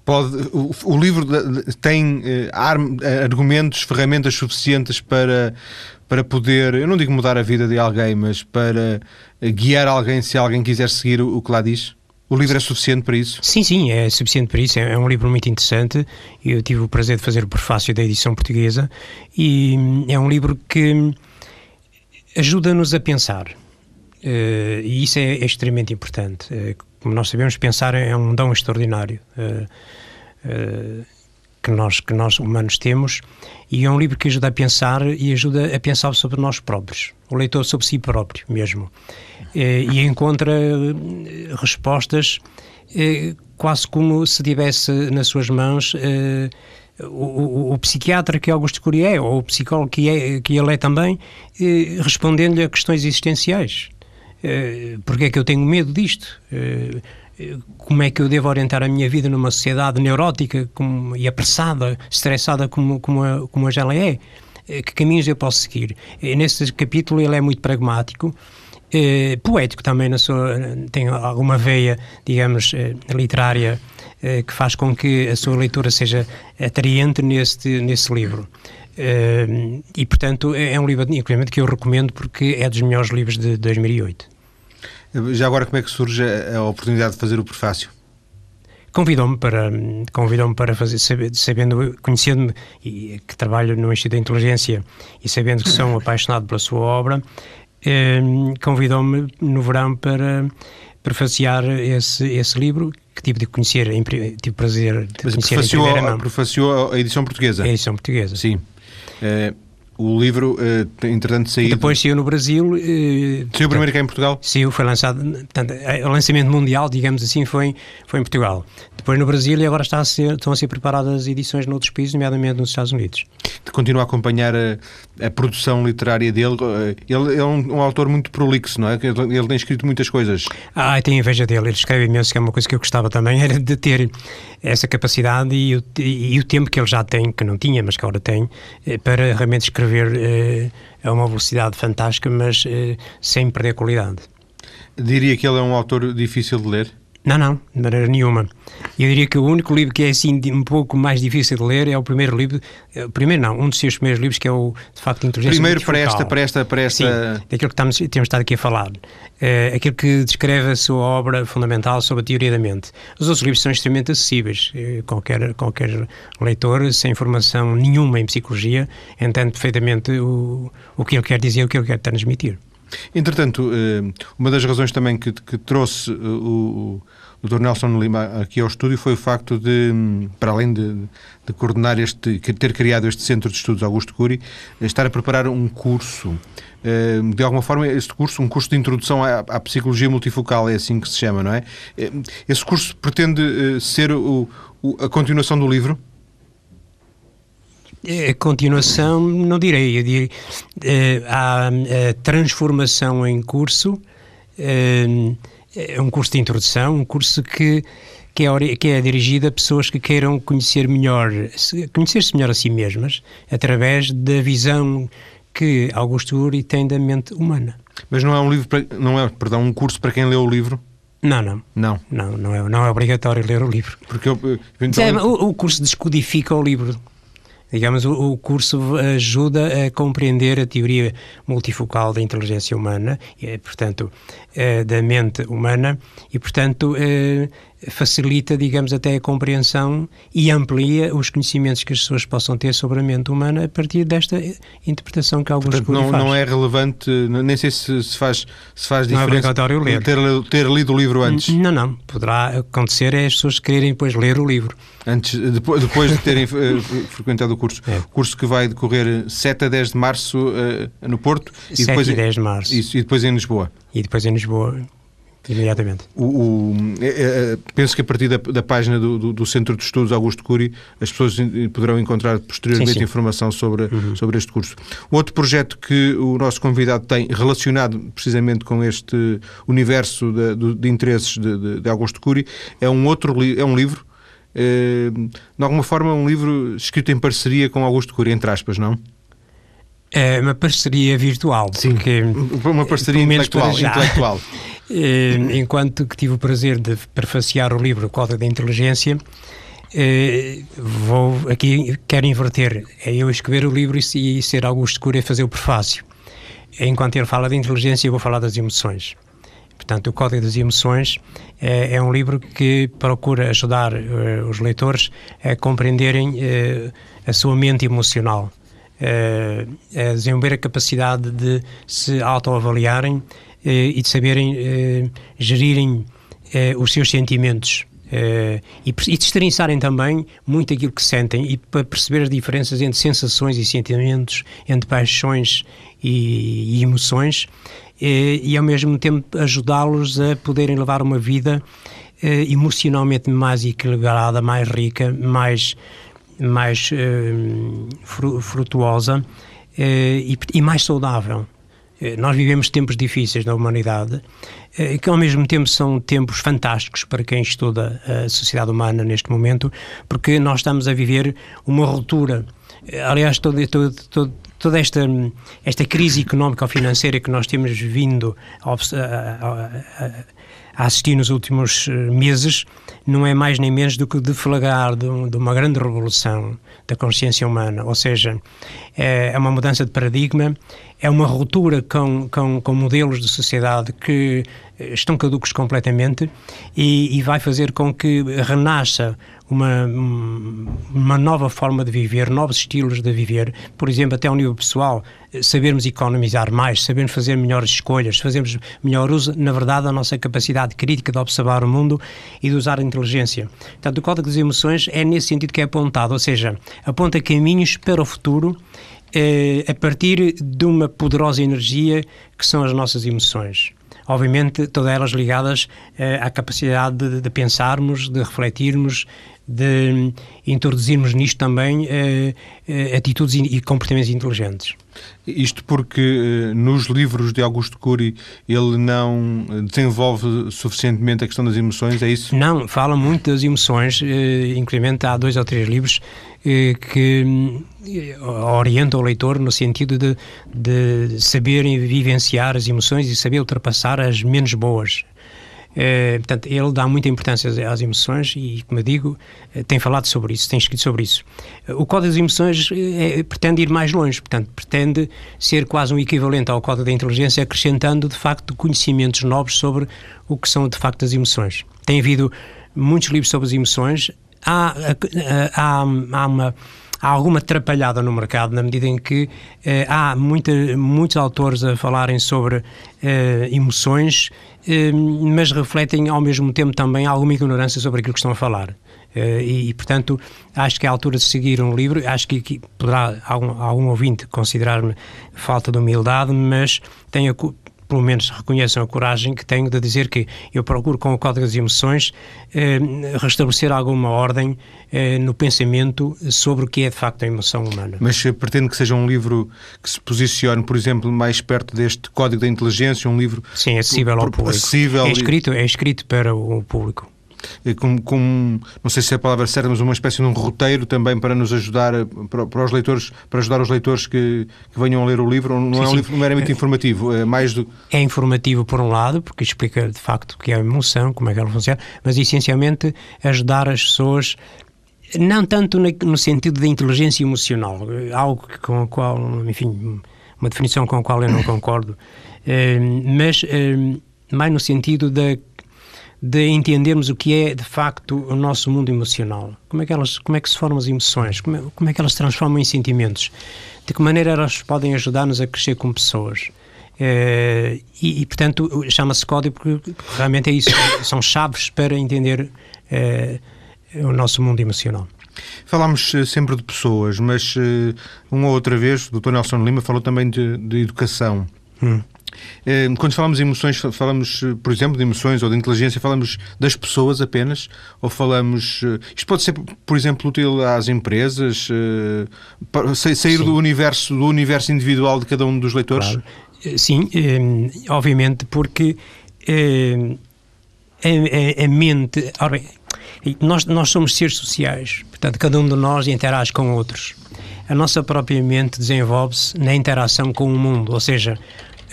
pode. O, o, livro tem argumentos, ferramentas suficientes para para poder, eu não digo mudar a vida de alguém, mas para guiar alguém se alguém quiser seguir o, o que lá diz? O livro é suficiente para isso? Sim, sim, é suficiente para isso. É, é um livro muito interessante. Eu tive o prazer de fazer o prefácio da edição portuguesa e é um livro que ajuda-nos a pensar. E isso é, é extremamente importante. Como nós sabemos, pensar é um dom extraordinário que, nós, que nós humanos temos. E é um livro que ajuda a pensar e ajuda a pensar sobre nós próprios. O leitor sobre si próprio mesmo. Eh, e encontra eh, respostas eh, quase como se tivesse nas suas mãos o, o, o, psiquiatra que Augusto Cury é, ou o psicólogo que, é, que ele é também, respondendo-lhe a questões existenciais. Porque é que eu tenho medo disto? Como é que eu devo orientar a minha vida numa sociedade neurótica como, e apressada, estressada como, como, a, como ela é? Que caminhos eu posso seguir? Nesse capítulo ele é muito pragmático eh, poético também, na sua, tem alguma veia, digamos, eh, literária eh, que faz com que a sua leitura seja atraente neste, nesse livro. Eh, e, portanto, é, é um livro, inclusive, que eu recomendo porque é dos melhores livros de 2008. Já agora, como é que surge a oportunidade de fazer o prefácio? convidou-me para convidou-me para fazer sabendo conhecendo-me e que trabalho no Instituto da Inteligência e sabendo que sou apaixonado pela sua obra eh, convidou-me no verão para prefaciar esse, esse livro que tive de conhecer, tive prazer de Mas conhecer prefaciou, em prefaciou a edição portuguesa? A edição portuguesa. Sim. Eh, O livro, uh, entretanto, saiu. Depois saiu no Brasil. Uh, saiu primeiro cá em Portugal? Saiu, foi lançado. Portanto, o lançamento mundial, digamos assim, foi, foi em Portugal. Depois no Brasil e agora está a ser, estão a ser preparadas edições noutros países, nomeadamente nos Estados Unidos. Continua a acompanhar a, a produção literária dele. Ele é um, um, autor muito prolixo, não é? Ele, ele tem escrito muitas coisas. Ah, tem inveja dele. Ele escreve imenso, que é uma coisa que eu gostava também, era de ter essa capacidade e o, e, e o tempo que ele já tem, que não tinha, mas que agora tem, eh, para realmente escrever eh, a uma velocidade fantástica, mas eh, sem perder qualidade. Diria que ele é um autor difícil de ler? Não, não, de maneira nenhuma. Eu diria que o único livro que é assim um pouco mais difícil de ler é o primeiro livro, o primeiro não, um dos seus primeiros livros que é o de facto Inteligência Primeiro para esta, para esta, para esta... Sim, daquilo que estamos, temos estado aqui a falar. É, aquilo que descreve a sua obra fundamental sobre a teoria da mente. Os outros livros são extremamente acessíveis. Eh, qualquer, qualquer leitor, sem formação nenhuma em psicologia, entende perfeitamente o, o que ele quer dizer, o que ele quer transmitir. Entretanto, eh, uma das razões também que, que trouxe eh, o, o Dr. Nelson Lima aqui ao estúdio foi o facto de, para além de, de, coordenar este, ter criado este Centro de Estudos Augusto Cury, estar a preparar um curso. Eh, de alguma forma, este curso, um curso de introdução à, à psicologia multifocal, é assim que se chama, não é? Esse curso pretende ser o, a continuação do livro? A continuação, não direi, eu direi, uh, há a transformação em curso, é um curso de introdução, um curso que, que, é, que é dirigido a pessoas que queiram conhecer melhor, conhecer-se melhor a si mesmas, através da visão que Augusto Uri tem da mente humana. Mas não é um livro, para, não é, perdão, um curso para quem lê o livro? Não, não. Não. Não, não é, não é obrigatório ler o livro. Porque eu, então... o, o curso descodifica o livro. Digamos, o, curso ajuda a compreender a teoria multifocal da inteligência humana, e, portanto, eh, da mente humana, e, portanto, eh, facilita, digamos, até a compreensão e amplia os conhecimentos que as pessoas possam ter sobre a mente humana a partir desta interpretação que alguns Portanto, não, faz. não é relevante, nem sei se, se faz, se faz não é diferença é ler. Ter, ter lido o livro antes. Não, não. Poderá acontecer é as pessoas quererem depois ler o livro. Antes, depois, depois de terem eh, frequentado o curso. É. Curso que vai decorrer 7 a 10 de março uh, no Porto. E 7 depois, e 10 de março. Isso, e depois em Lisboa. E depois em Lisboa Imediatamente. O, o é, é, penso que a partir da, da página do, do, do, Centro de Estudos Augusto Cury as pessoas poderão encontrar posteriormente sim, sim. informação sobre, uhum. sobre este curso. Outro projeto que o nosso convidado tem relacionado precisamente com este universo de, de, de interesses de, de, Augusto Cury é um outro é um livro eh, de alguma forma um livro escrito em parceria com Augusto Cury, entre aspas, não? É uma parceria virtual. Sim, porque, uma parceria intelectual. intelectual. Eh, enquanto que tive o prazer de prefaciar o livro Código da Inteligência, eh, vou aqui, quero inverter, é eu escrever o livro e ser Augusto Cura fazer o prefácio. Enquanto ele fala de inteligência, eu vou falar das emoções. Portanto, o Código das Emoções é, é um livro que procura ajudar uh, os leitores a compreenderem uh, a sua mente emocional, uh, a desenvolver a capacidade de se autoavaliarem e de saberem eh, gerirem eh, os seus sentimentos. E, e destrinçarem também muito aquilo que sentem e para perceber as diferenças entre sensações e sentimentos, entre paixões e, e emoções, uh, e ao mesmo tempo ajudá-los a poderem levar uma vida emocionalmente mais equilibrada, mais rica, mais, mais frutuosa e, e mais saudável. Eh, nós vivemos tempos difíceis na humanidade, eh, que ao mesmo tempo são tempos fantásticos para quem estuda a sociedade humana neste momento, porque nós estamos a viver uma ruptura. Eh, aliás, todo, todo, todo, toda esta, esta crise económica ou financeira que nós temos vindo a, a, a assistir nos últimos meses não é mais nem menos do que deflagrar de, de uma grande revolução da consciência humana, ou seja, é, é uma mudança de paradigma, é uma ruptura com, com, com modelos de sociedade que eh, estão caducos completamente e, e vai fazer com que renasça uma, uma nova forma de viver, novos estilos de viver, por exemplo, até ao nível pessoal, sabermos economizar mais, sabermos fazer melhores escolhas, fazermos melhor uso, na verdade, da nossa capacidade crítica de observar o mundo e de usar a inteligência. Portanto, o Código das Emoções é nesse sentido que é apontado, ou seja, aponta caminhos para o futuro eh, a partir de uma poderosa energia que são as nossas emoções. Obviamente, todas elas ligadas eh, à capacidade de, de, pensarmos, de refletirmos, de introduzirmos nisto também eh, eh, atitudes e comportamentos inteligentes. Isto porque nos livros de Augusto Cury ele não desenvolve suficientemente a questão das emoções, é isso? Não, fala muito das emoções, inclusive há dois ou três livros que orienta o leitor no sentido de, de saber vivenciar as emoções e saber ultrapassar as menos boas. É, portanto, ele dá muita importância às emoções e, como eu digo, eh, tem falado sobre isso, tem escrito sobre isso. O Código das Emoções é, pretende ir mais longe, portanto, pretende ser quase um equivalente ao Código da Inteligência, acrescentando, de facto, conhecimentos novos sobre o que são, de facto, as emoções. Tem havido muitos livros sobre as emoções, há, há, há uma há alguma atrapalhada no mercado na medida em que eh, há muita, muitos autores a falarem sobre eh, emoções, eh, mas refletem ao mesmo tempo também alguma ignorância sobre aquilo que estão a falar. Eh, e, e, portanto, acho que é a altura de seguir um livro. Acho que, que poderá algum, algum ouvinte considerar-me falta de humildade, mas tenho pelo menos reconheçam a coragem que tenho de dizer que eu procuro, com o Código das Emoções, eh, restabelecer alguma ordem eh, no pensamento sobre o que é de facto a emoção humana. Mas pretende que seja um livro que se posicione, por exemplo, mais perto deste Código da Inteligência, um livro. Sim, acessível ao público. Acessível é, escrito, é escrito para o público com, com, não sei se é a palavra certa, mas uma espécie de um roteiro também para nos ajudar, para, para os leitores, para ajudar os leitores que, que venham a ler o livro. Não sim, é um sim. livro meramente é, informativo, é mais do... É informativo por um lado, porque explica de facto o que é a emoção, como é que ela funciona, mas essencialmente ajudar as pessoas não tanto no sentido da inteligência emocional, algo com a qual, enfim, uma definição com a qual eu não concordo, eh, mas eh, mais no sentido da de entendermos o que é de facto o nosso mundo emocional. Como é que, elas, como é que se formam as emoções? Como é, como é que elas se transformam em sentimentos? De que maneira elas podem ajudar-nos a crescer como pessoas? É, e, e, portanto, chama-se código porque realmente é isso, são chaves para entender é, o nosso mundo emocional. Falámos eh, sempre de pessoas, mas uma ou outra vez o Dr. Nelson Lima falou também de, de educação. Hum. Eh, quando falamos de emoções, falamos, eh, por exemplo, de emoções ou de inteligência, falamos das pessoas apenas? Ou falamos. Eh, isto pode ser, por exemplo, útil às empresas? Sair Sim. do universo, do universo individual de cada um dos leitores? Claro. Sim, obviamente, porque a, a, mente. Bem, nós, nós somos seres sociais, portanto, cada um de nós interage com outros. A nossa própria mente desenvolve-se na interação com o mundo, ou seja,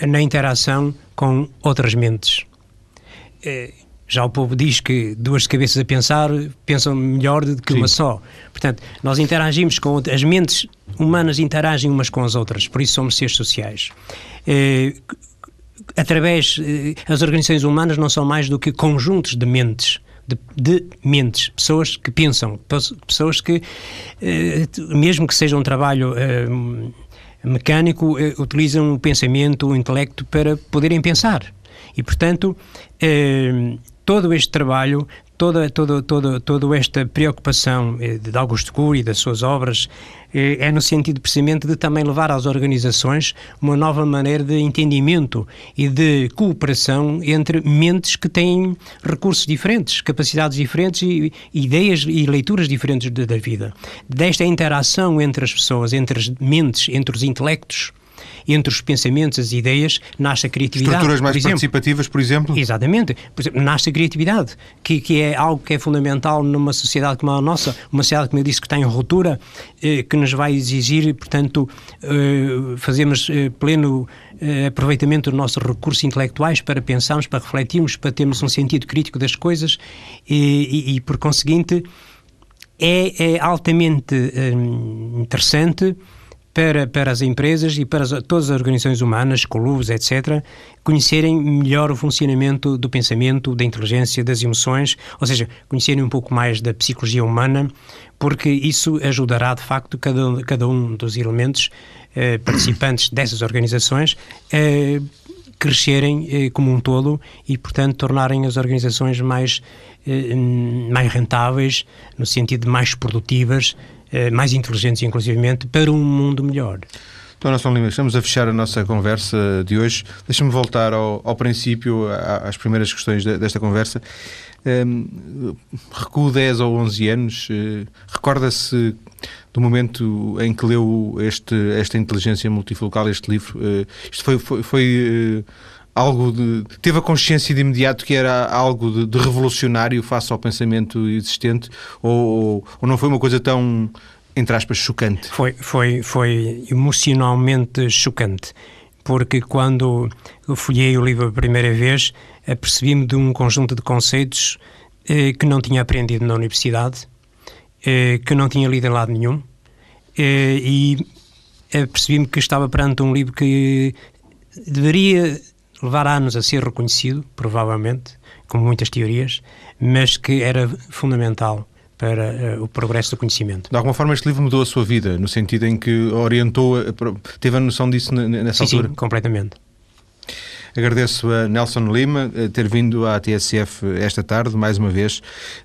na interação com outras mentes. É, já o povo diz que duas cabeças a pensar pensam melhor do que Sim. uma só. Portanto, nós interagimos com outras, as mentes humanas interagem umas com as outras, por isso somos seres sociais. É, através, é, as organizações humanas não são mais do que conjuntos de mentes. De, de, mentes, pessoas que pensam, pessoas que, mesmo que seja um trabalho mecânico eh, utilizam o pensamento, o intelecto para poderem pensar. E, portanto, eh, todo este trabalho, toda, toda, toda, toda esta preocupação eh, de Augusto Cury e das suas obras eh, é no sentido precisamente de também levar às organizações uma nova maneira de entendimento e de cooperação entre mentes que têm recursos diferentes, capacidades diferentes e ideias e leituras diferentes da vida. Desta interação entre as pessoas, entre as mentes, entre os intelectos, entre os pensamentos, as ideias, nasce a criatividade. Estruturas mais por participativas, por exemplo? Exatamente. Por exemplo, nasce a criatividade, que, que é algo que é fundamental numa sociedade como a nossa, uma sociedade, como eu disse, que está em ruptura, eh, que nos vai exigir, portanto, eh, fazermos eh, pleno eh, aproveitamento dos nossos recursos intelectuais para pensarmos, para refletirmos, para termos um sentido crítico das coisas e, e, e por conseguinte, é, é altamente eh, interessante para, para as empresas e para as, todas as organizações humanas, clubes, etc., conhecerem melhor o funcionamento do pensamento, da inteligência, das emoções, ou seja, conhecerem um pouco mais da psicologia humana, porque isso ajudará, de facto, cada, cada um dos elementos eh, participantes dessas organizações a crescerem eh, como um todo e, portanto, tornarem as organizações mais, eh, mais rentáveis, no sentido de mais produtivas, eh, mais inteligentes, inclusivamente, para um mundo melhor. Então, Nelson Lima, estamos a fechar a nossa conversa de hoje. Deixa-me voltar ao, ao princípio, às primeiras questões desta conversa. Um, recuo 10 ou 11 anos, uh, recorda-se do momento em que leu este, esta inteligência multifocal, este livro? Uh, isto foi, foi, foi uh, algo de. Teve a consciência de imediato que era algo de, de revolucionário face ao pensamento existente? Ou, ou, não foi uma coisa tão entre aspas, chocante. Foi, foi, foi emocionalmente chocante, porque quando eu folhei o livro a primeira vez, apercebi-me de um conjunto de conceitos eh, que não tinha aprendido na universidade, eh, que não tinha lido em lado nenhum, eh, e apercebi-me que estava perante um livro que deveria levar anos a ser reconhecido, provavelmente, como muitas teorias, mas que era fundamental para uh, o progresso do conhecimento. De alguma forma este livro mudou a sua vida, no sentido em que orientou, teve a noção disso nessa sim, altura? Sim, completamente. Agradeço a Nelson Lima eh, ter vindo à TSF esta tarde, mais uma vez,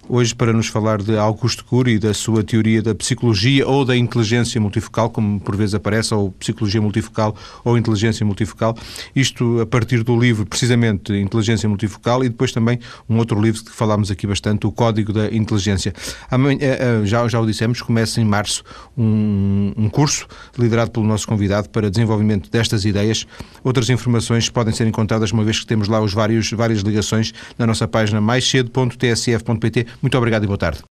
hoje para nos falar de Augusto Cury e da sua teoria da psicologia ou da inteligência multifocal, como por vezes aparece, ou psicologia multifocal ou inteligência multifocal. Isto a partir do livro, precisamente, Inteligência Multifocal, e depois também um outro livro que falámos aqui bastante, O Código da Inteligência. Eh, eh, já, já o dissemos, começa em março um, um curso liderado pelo nosso convidado para desenvolvimento destas ideias. Outras informações podem ser encontradas encontradas, uma vez que temos lá os vários, várias ligações na nossa página maiscedo.tsf.pt. Muito obrigado e boa tarde.